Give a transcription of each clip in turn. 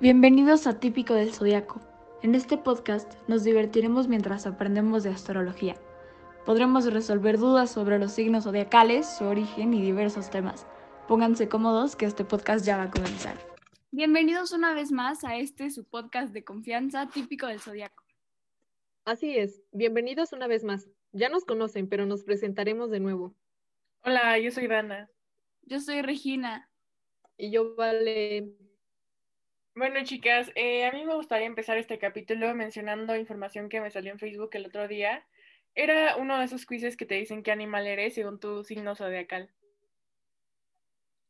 Bienvenidos a Típico del Zodiaco. En este podcast nos divertiremos mientras aprendemos de astrología. Podremos resolver dudas sobre los signos zodiacales, su origen y diversos temas. Pónganse cómodos que este podcast ya va a comenzar. Bienvenidos una vez más a este su podcast de confianza típico del Zodiaco. Así es, bienvenidos una vez más. Ya nos conocen, pero nos presentaremos de nuevo. Hola, yo soy Dana. Yo soy Regina. Y yo Vale. Bueno, chicas, eh, a mí me gustaría empezar este capítulo mencionando información que me salió en Facebook el otro día. Era uno de esos quizzes que te dicen qué animal eres según tu signo zodiacal.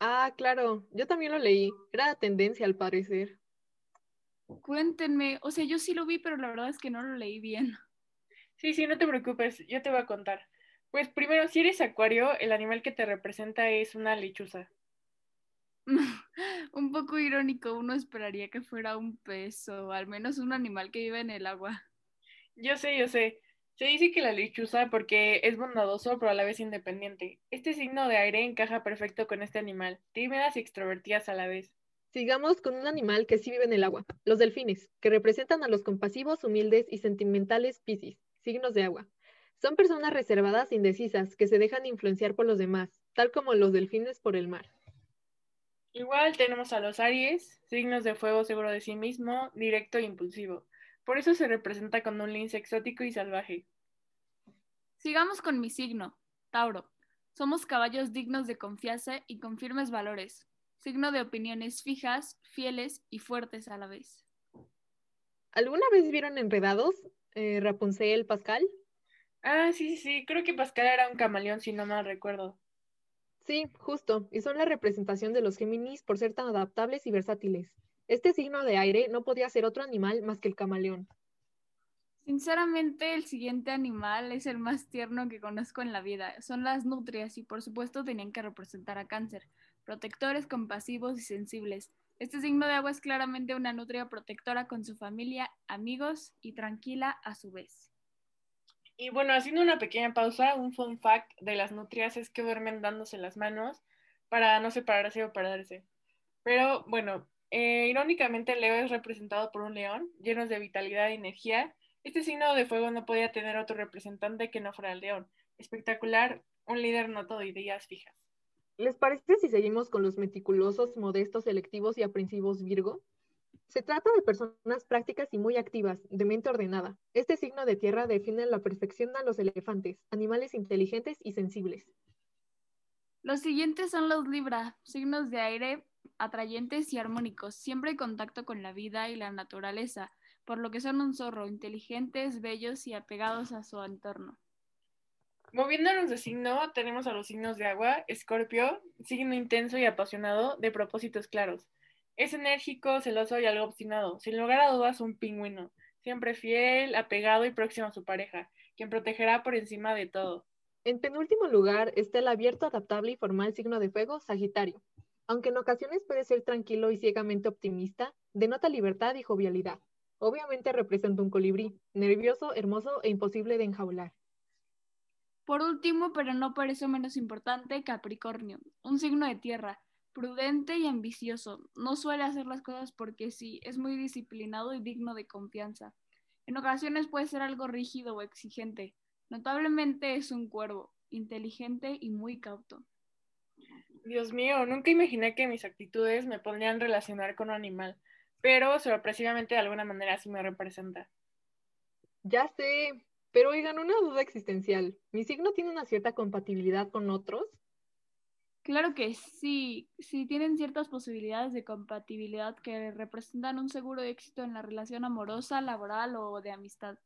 Ah, claro, yo también lo leí. Era tendencia al parecer. Cuéntenme, o sea, yo sí lo vi, pero la verdad es que no lo leí bien. Sí, sí, no te preocupes, yo te voy a contar. Pues primero, si eres acuario, el animal que te representa es una lechuza. un poco irónico, uno esperaría que fuera un pez o al menos un animal que vive en el agua. Yo sé, yo sé. Se dice que la lechuza porque es bondadoso pero a la vez independiente. Este signo de aire encaja perfecto con este animal, tímidas y extrovertidas a la vez. Sigamos con un animal que sí vive en el agua, los delfines, que representan a los compasivos, humildes y sentimentales Piscis, signos de agua. Son personas reservadas e indecisas que se dejan influenciar por los demás, tal como los delfines por el mar. Igual tenemos a los Aries, signos de fuego seguro de sí mismo, directo e impulsivo. Por eso se representa con un lince exótico y salvaje. Sigamos con mi signo, Tauro. Somos caballos dignos de confianza y con firmes valores. Signo de opiniones fijas, fieles y fuertes a la vez. ¿Alguna vez vieron Enredados? Eh, Rapunzel, Pascal. Ah, sí, sí, sí. Creo que Pascal era un camaleón, si no mal recuerdo. Sí, justo, y son la representación de los Géminis por ser tan adaptables y versátiles. Este signo de aire no podía ser otro animal más que el camaleón. Sinceramente, el siguiente animal es el más tierno que conozco en la vida. Son las nutrias y por supuesto tenían que representar a cáncer, protectores compasivos y sensibles. Este signo de agua es claramente una nutria protectora con su familia, amigos y tranquila a su vez. Y bueno, haciendo una pequeña pausa, un fun fact de las nutrias es que duermen dándose las manos para no separarse o perderse. Pero bueno, eh, irónicamente Leo es representado por un león, lleno de vitalidad y energía. Este signo de fuego no podía tener otro representante que no fuera el león. Espectacular, un líder nato de ideas fijas. ¿Les parece si seguimos con los meticulosos, modestos, selectivos y aprensivos Virgo? Se trata de personas prácticas y muy activas, de mente ordenada. Este signo de tierra define a la perfección a los elefantes, animales inteligentes y sensibles. Los siguientes son los Libra, signos de aire atrayentes y armónicos, siempre en contacto con la vida y la naturaleza, por lo que son un zorro, inteligentes, bellos y apegados a su entorno. Moviéndonos de signo, tenemos a los signos de agua, Escorpio, signo intenso y apasionado, de propósitos claros. Es enérgico, celoso y algo obstinado. Sin lugar a dudas, un pingüino. Siempre fiel, apegado y próximo a su pareja, quien protegerá por encima de todo. En penúltimo lugar está el abierto, adaptable y formal signo de fuego, Sagitario. Aunque en ocasiones puede ser tranquilo y ciegamente optimista, denota libertad y jovialidad. Obviamente representa un colibrí, nervioso, hermoso e imposible de enjaular. Por último, pero no por eso menos importante, Capricornio, un signo de tierra, prudente y ambicioso. No suele hacer las cosas porque sí, es muy disciplinado y digno de confianza. En ocasiones puede ser algo rígido o exigente. Notablemente es un cuervo, inteligente y muy cauto. Dios mío, nunca imaginé que mis actitudes me podrían relacionar con un animal, pero sorpresivamente de alguna manera sí me representa. Ya sé, pero oigan, una duda existencial. ¿Mi signo tiene una cierta compatibilidad con otros? Claro que sí, sí tienen ciertas posibilidades de compatibilidad que representan un seguro éxito en la relación amorosa, laboral o de amistad.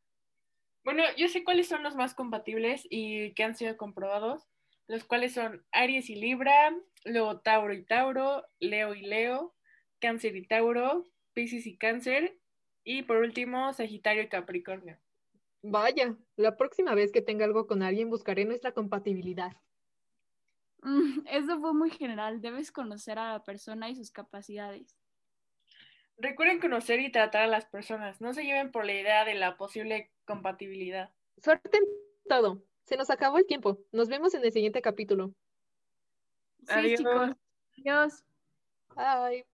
Bueno, yo sé cuáles son los más compatibles y que han sido comprobados, los cuales son Aries y Libra, luego Tauro y Tauro, Leo y Leo, Cáncer y Tauro, Piscis y Cáncer, y por último Sagitario y Capricornio. Vaya, la próxima vez que tenga algo con alguien buscaré nuestra compatibilidad. Eso fue muy general. Debes conocer a la persona y sus capacidades. Recuerden conocer y tratar a las personas. No se lleven por la idea de la posible compatibilidad. Suerte en todo. Se nos acabó el tiempo. Nos vemos en el siguiente capítulo. Sí, chicos. Adiós. Bye.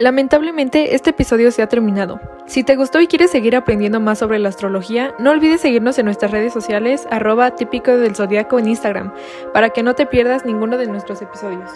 Lamentablemente, este episodio se ha terminado. Si te gustó y quieres seguir aprendiendo más sobre la astrología, no olvides seguirnos en nuestras redes sociales, arroba típico del zodiaco en Instagram, para que no te pierdas ninguno de nuestros episodios.